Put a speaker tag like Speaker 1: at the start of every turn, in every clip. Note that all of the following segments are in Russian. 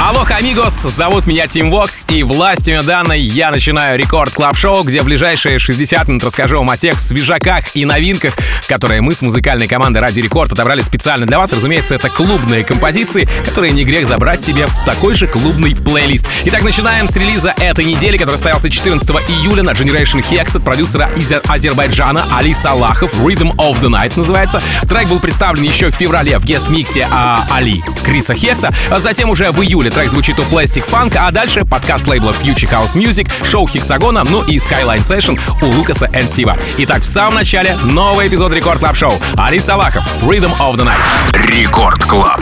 Speaker 1: Алоха, амигос! Зовут меня Тим Вокс, и властью данной я начинаю Record Club Show где в ближайшие 60 минут расскажу вам о тех свежаках и новинках, которые мы с музыкальной командой Радио Рекорд отобрали специально для вас. Разумеется, это клубные композиции, которые не грех забрать себе в такой же клубный плейлист. Итак, начинаем с релиза этой недели, который состоялся 14 июля на Generation Hex от продюсера из Азербайджана Али Салахов. Rhythm of the Night называется. Трек был представлен еще в феврале в guest-миксе а, Али Криса Хекса, а затем уже в июле трек звучит у Plastic Funk, а дальше подкаст лейбла Future House Music, шоу Hexagon а, ну и Skyline Session у Лукаса и Стива. Итак, в самом начале новый эпизод Record Club Show. Али Салахов, Rhythm of the Night. Record Club.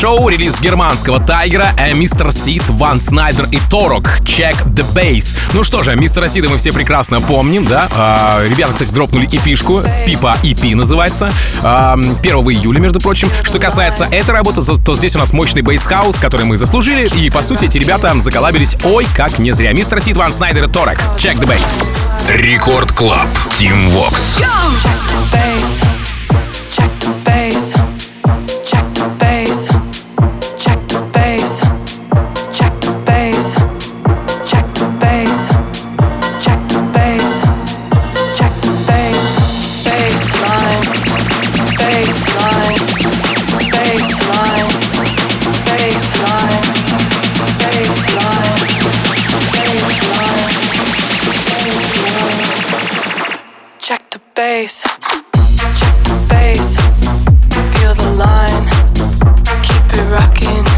Speaker 1: шоу релиз германского Тайгера, э, Mr. Sid, Van Snyder и Torok, Check the Bass. Ну что же, Mr. Sid а мы все прекрасно помним, да? А, ребята, кстати, дропнули EP -шку. Pipa EP называется, а, 1 июля, между прочим. Что касается этой работы, то здесь у нас мощный bass house, который мы заслужили, и, по сути, эти ребята заколабились, ой, как не зря. Mr. Sid, Van Snyder и Torok, Check the Bass.
Speaker 2: Record Club, Team
Speaker 3: Vox. Go! bass, check the bass, feel the line, keep it rocking.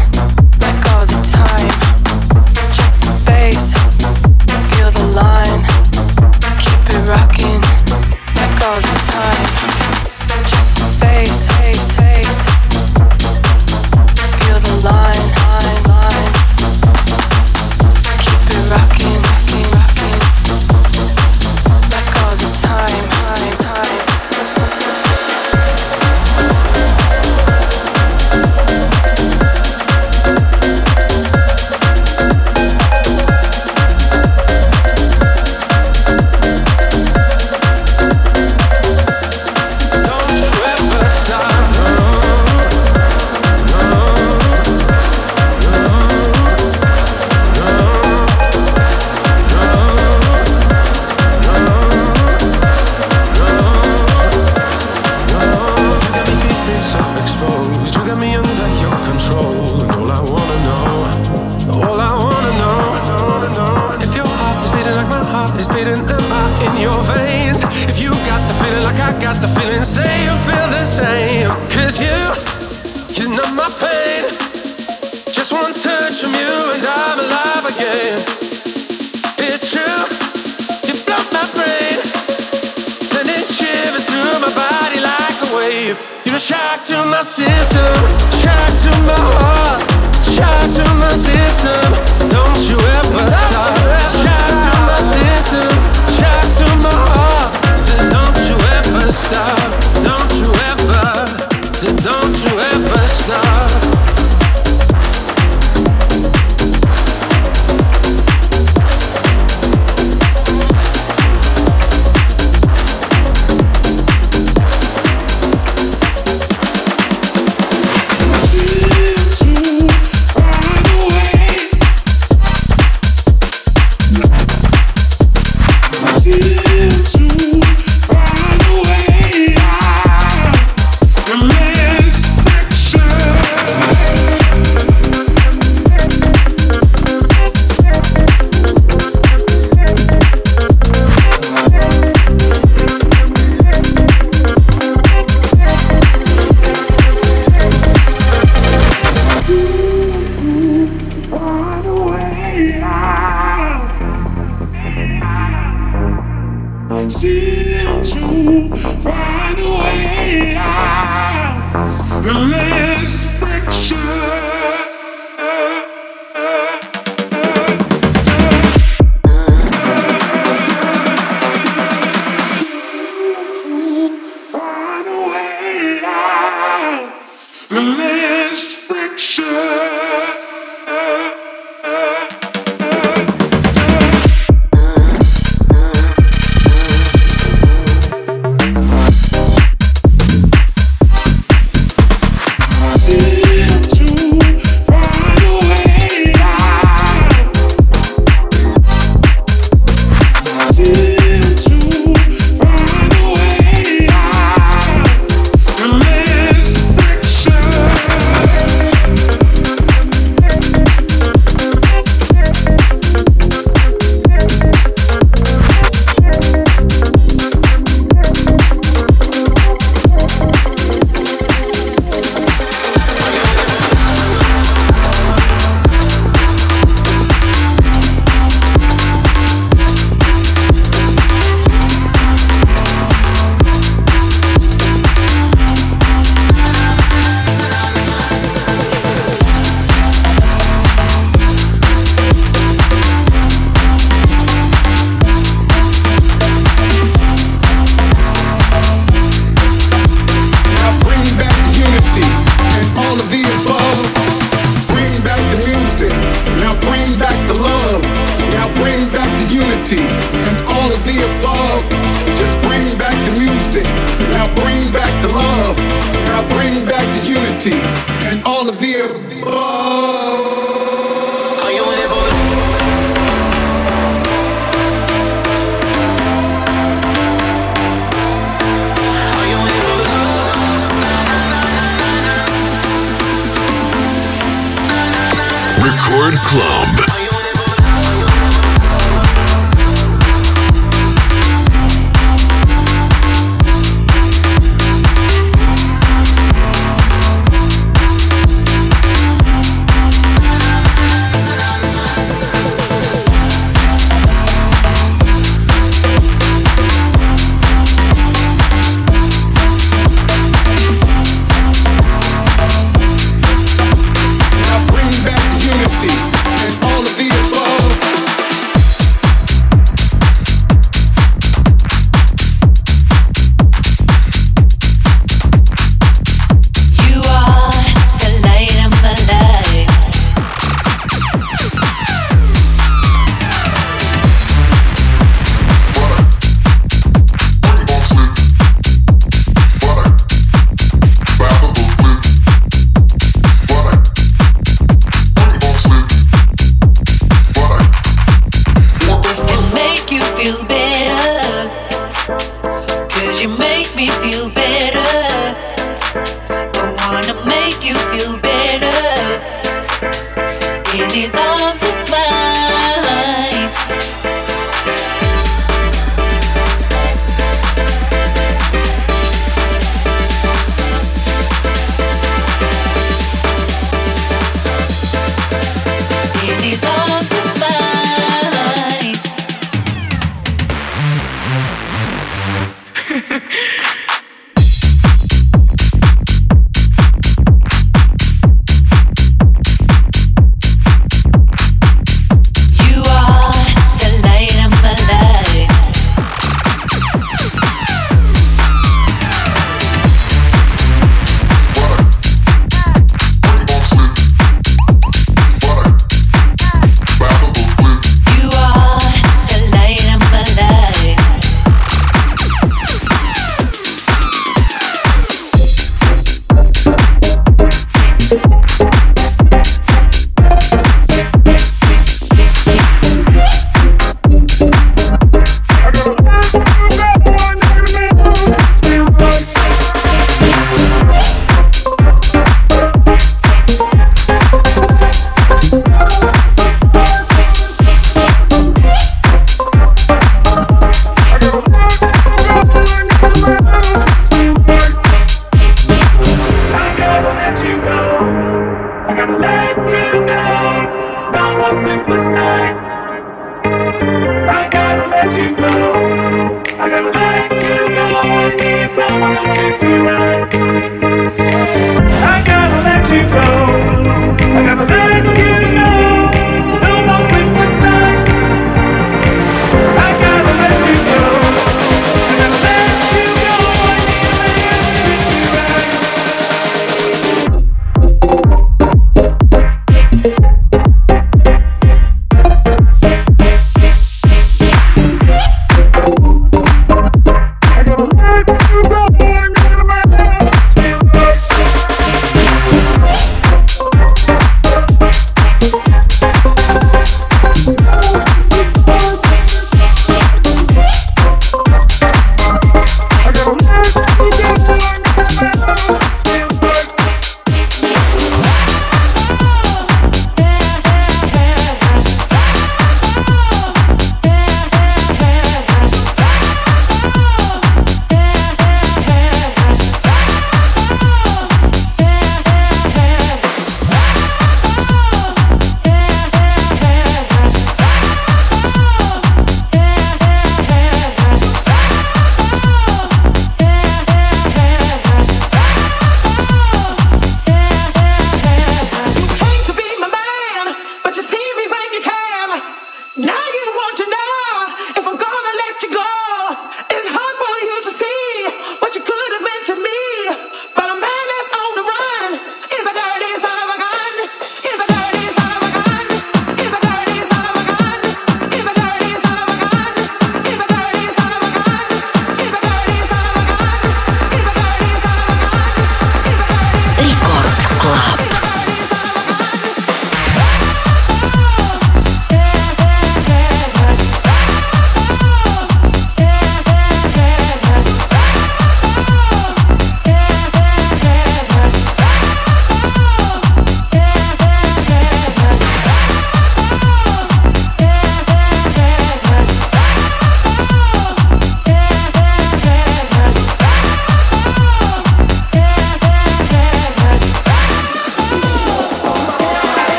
Speaker 4: ever stop?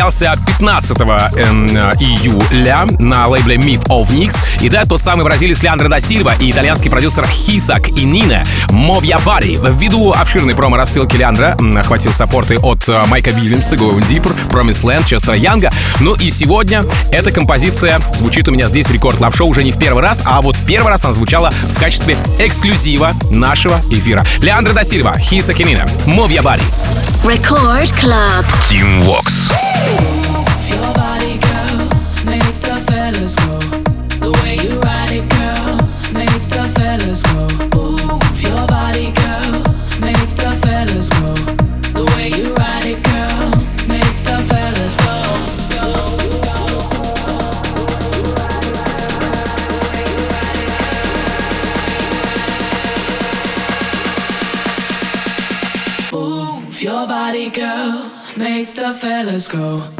Speaker 1: Релиз, который состоялся 15 эм, июля на лейбле Myth of NYX. И да, тот самый бразилец Леандро да Сильва и итальянский продюсер Хисак и Нина Move Your Body. Ввиду обширной промо-рассылки Леандро охватил support ы от э, Майка Вильямса, Going Deeper, Promise Land, Честера Янга. Ну и сегодня эта композиция звучит у меня здесь в Record Club Show уже не в первый раз, а вот в первый раз она звучала в качестве эксклюзива нашего эфира. Леандро да Сильва, Хисак и Нина Move Your Body.
Speaker 5: Record Club.
Speaker 6: Team Vox.
Speaker 7: let's go.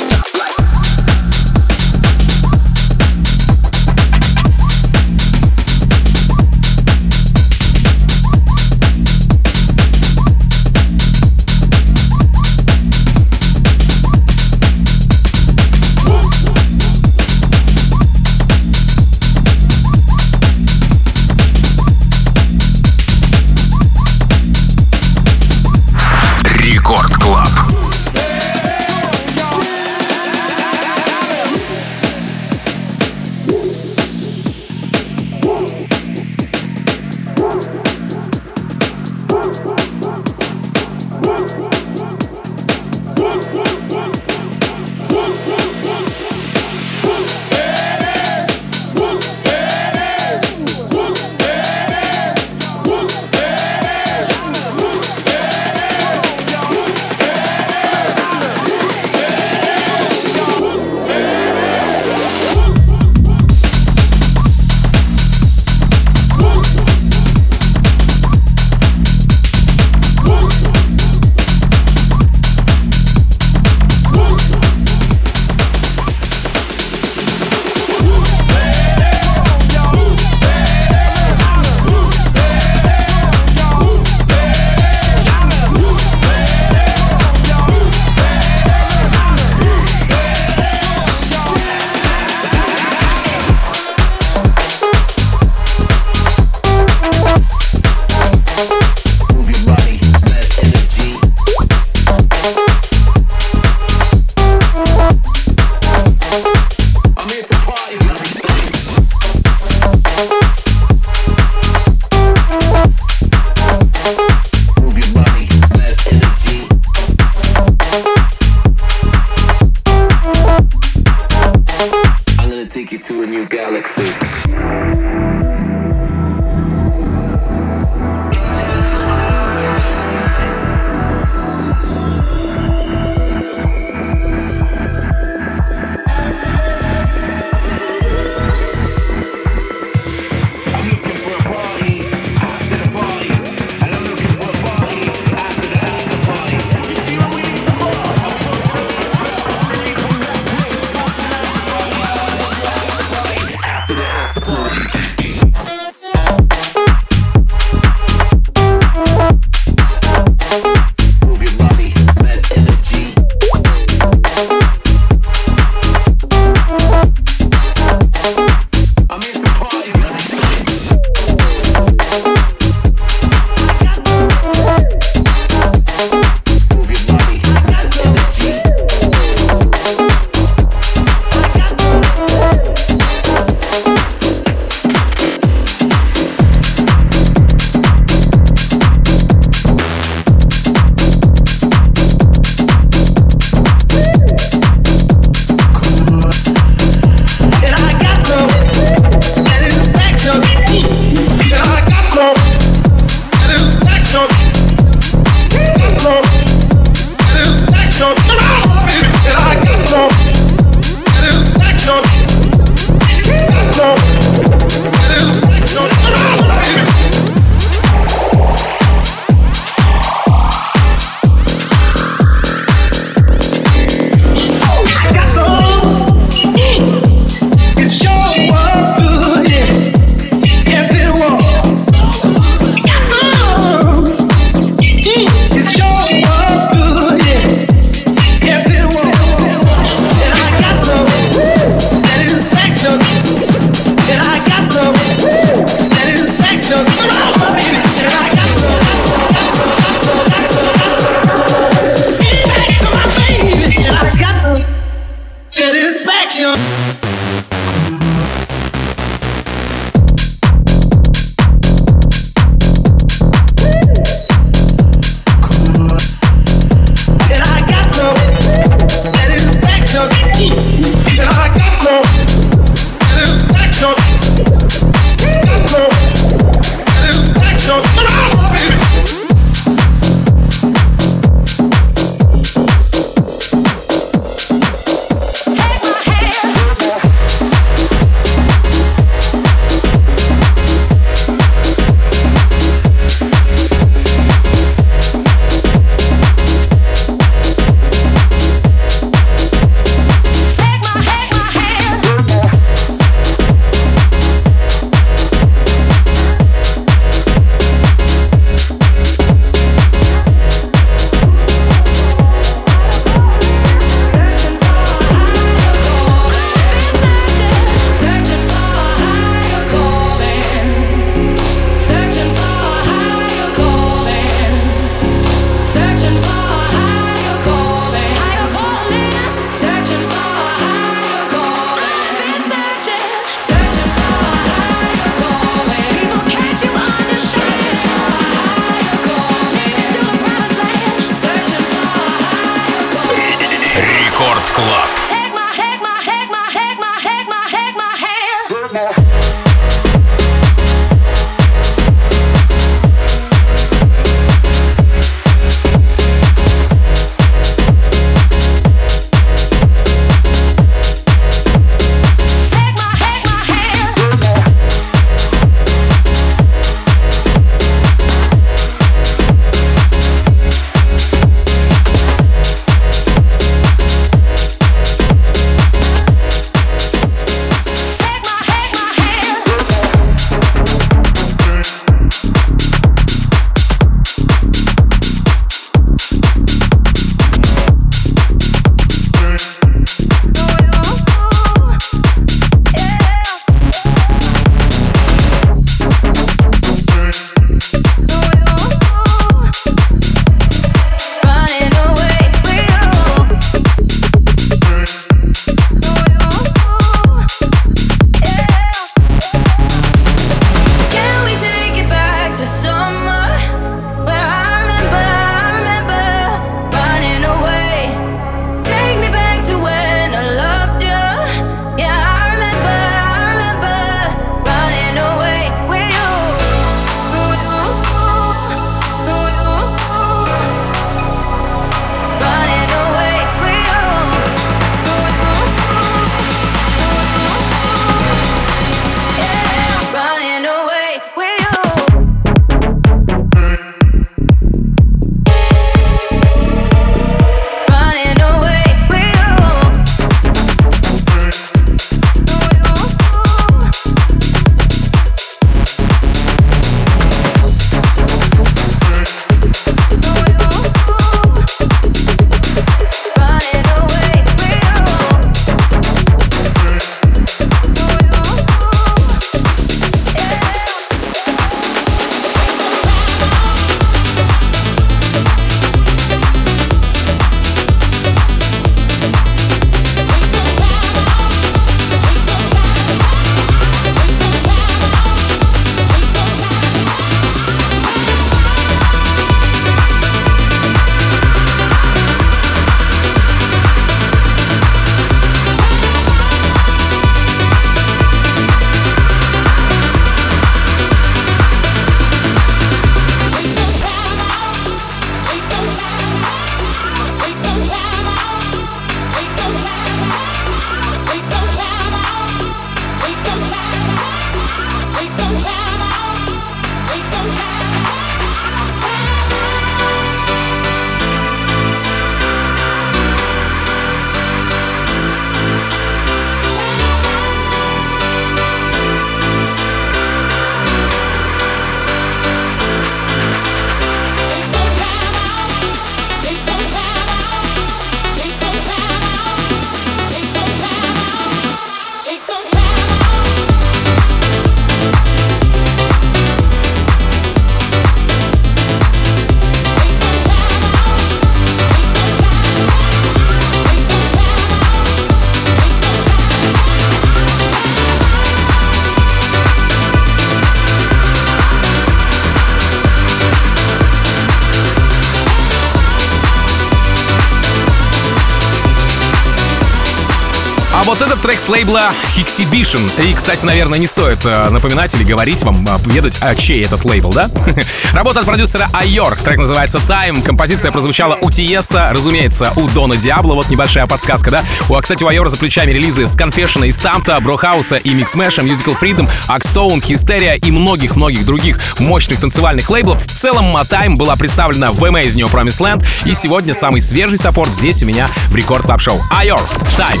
Speaker 1: вот этот трек с лейбла Exhibition. И, кстати, наверное, не стоит э, напоминать или говорить вам, ведать, а чей этот лейбл, да? Работа от продюсера EYOR. Трек называется Time. Композиция прозвучала у Тиеста, разумеется, у Дона Диабло. Вот небольшая подсказка, да? У, кстати, у EYOR а за плечами релизы с Confession и STMPD а, Brohouse а и Mixmash а, Musical Freedom, Axtone, Hysteria и многих-многих других мощных танцевальных лейблов. В целом, Time была представлена в Amazing New Promised Land. И сегодня самый свежий support здесь у меня в Record Club Show. EYOR, Time.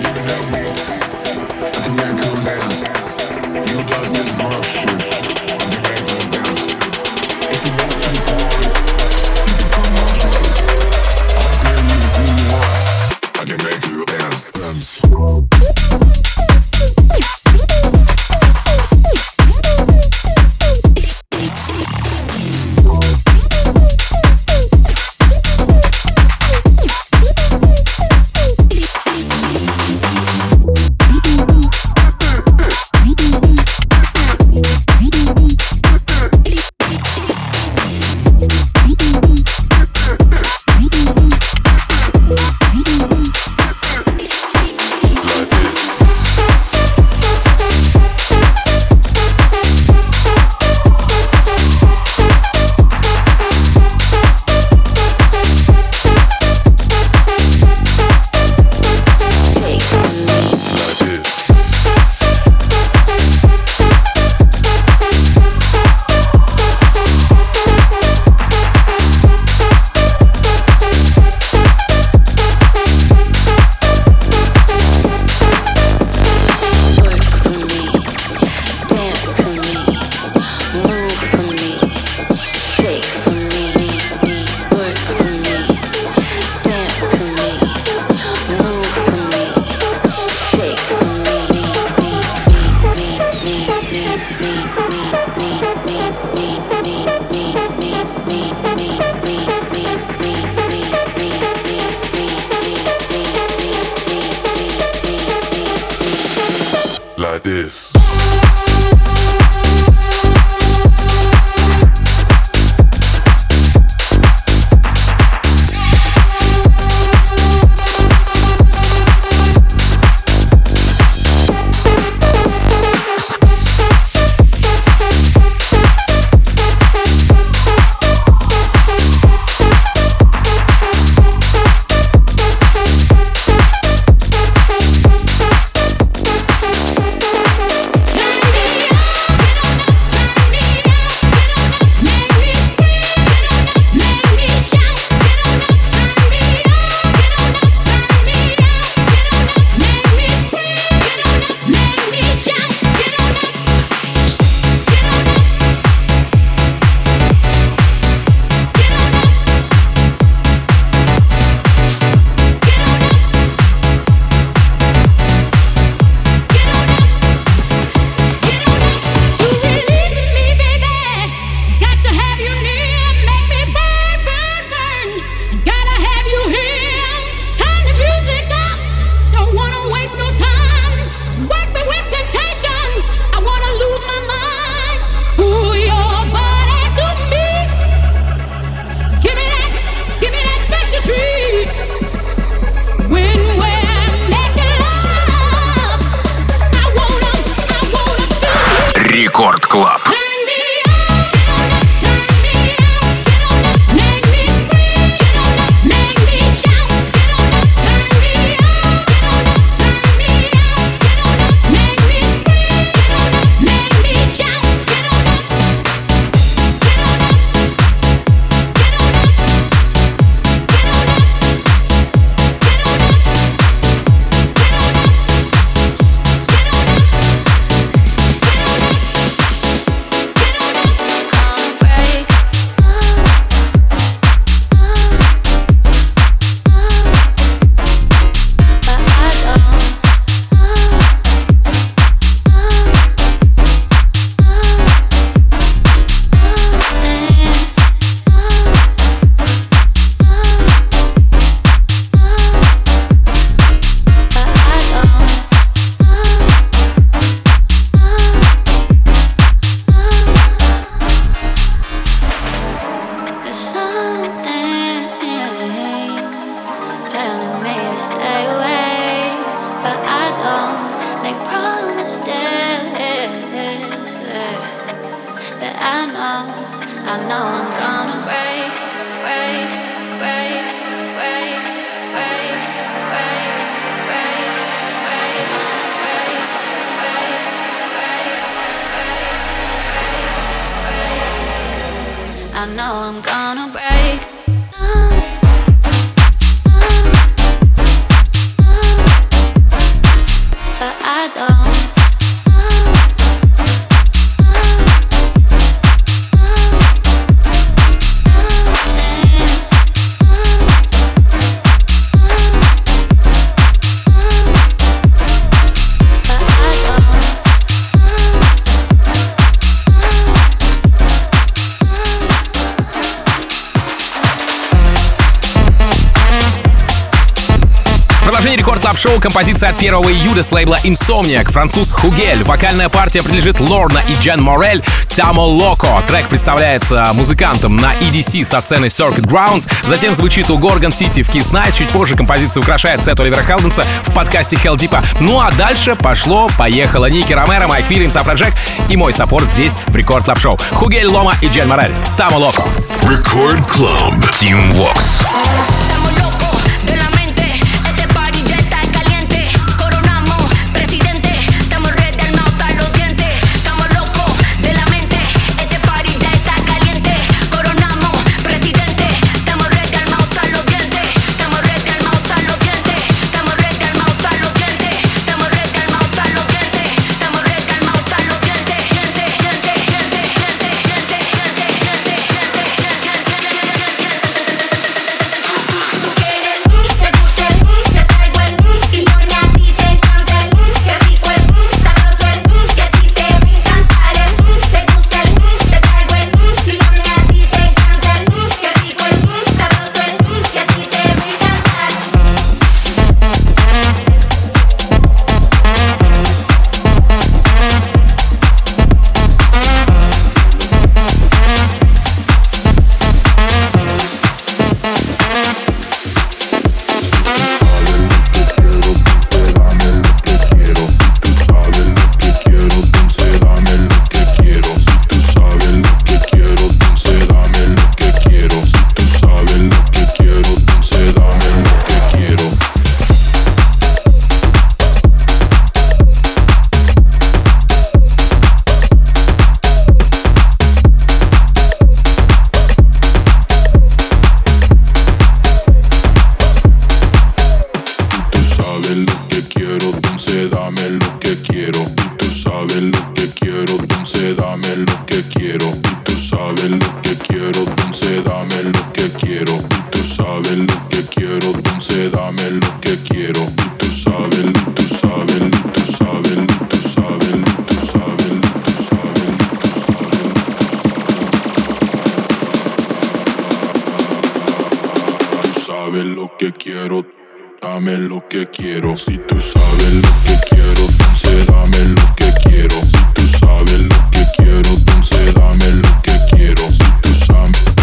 Speaker 8: You without me, I can't go there. You got this bullshit. Record Club композиция от 1 июля с лейбла Insomniac, француз Hugel. Вокальная партия принадлежит Лорна и Джен Морель. Tamo Loco. Трек представляется музыкантом на EDC со сцены Circuit Grounds. Затем звучит у Gorgon City в Kiss Night. Чуть позже композиция украшает сет Оливера Хелденса в подкасте Heldeep. Ну а дальше пошло, поехало. Ники Ромеро, Майк Вильямс, Афроджек и мой support здесь в Record Club Show. Hugel, Лорна и Джен Морель. Tamo Loco.
Speaker 2: Record Club.
Speaker 1: Team Vox.
Speaker 9: Estamos locos
Speaker 10: quiero. Tú sabes lo que quiero, entonces dame lo que quiero. Tú sabes lo que quiero, entonces dame lo que quiero. Tú sabes lo que quiero, dame lo que quiero. Tú sabes, tú sabes, tú sabes, tú sabes, tú sabes, tú sabes. Tú sabes lo que quiero, dame lo que quiero. Si tú sabes lo que quiero, entonces dame lo que quiero. Si tú sabes lo que quiero, entonces dame lo que quiero. Si tú sabes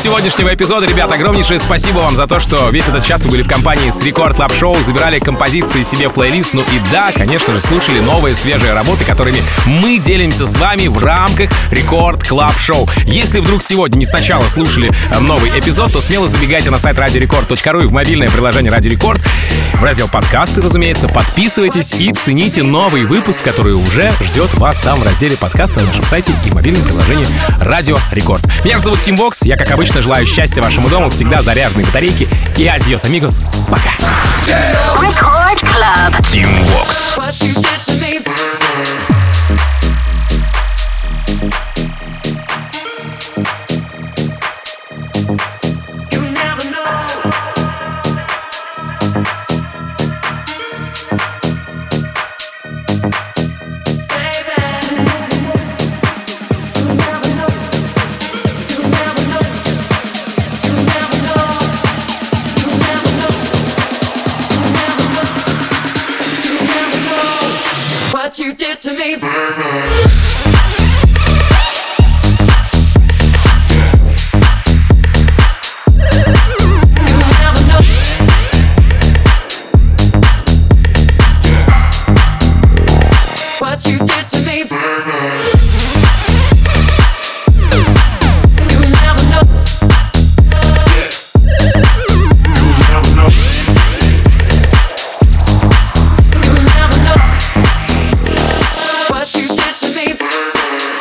Speaker 1: сегодняшнего эпизода, ребят, огромнейшее спасибо вам за то, что весь этот час вы были в компании с Record Club Show, забирали композиции себе в плейлист, ну и да, конечно же, слушали новые свежие работы, которыми мы делимся с вами в рамках Record Club Show. Если вдруг сегодня не сначала слушали э, новый эпизод, то смело забегайте на сайт radiorecord.ru и в мобильное приложение Радио Рекорд, в раздел подкасты, разумеется, подписывайтесь и цените новый выпуск, который уже ждет вас там в разделе подкаста на нашем сайте и в мобильном приложении Радио Рекорд. Меня зовут Team Vox, я, как обычно, желаю счастья вашему дому, всегда заряженной батарейки и adiós, amigos, пока!
Speaker 5: Record Club.
Speaker 6: Team Vox.
Speaker 7: To me.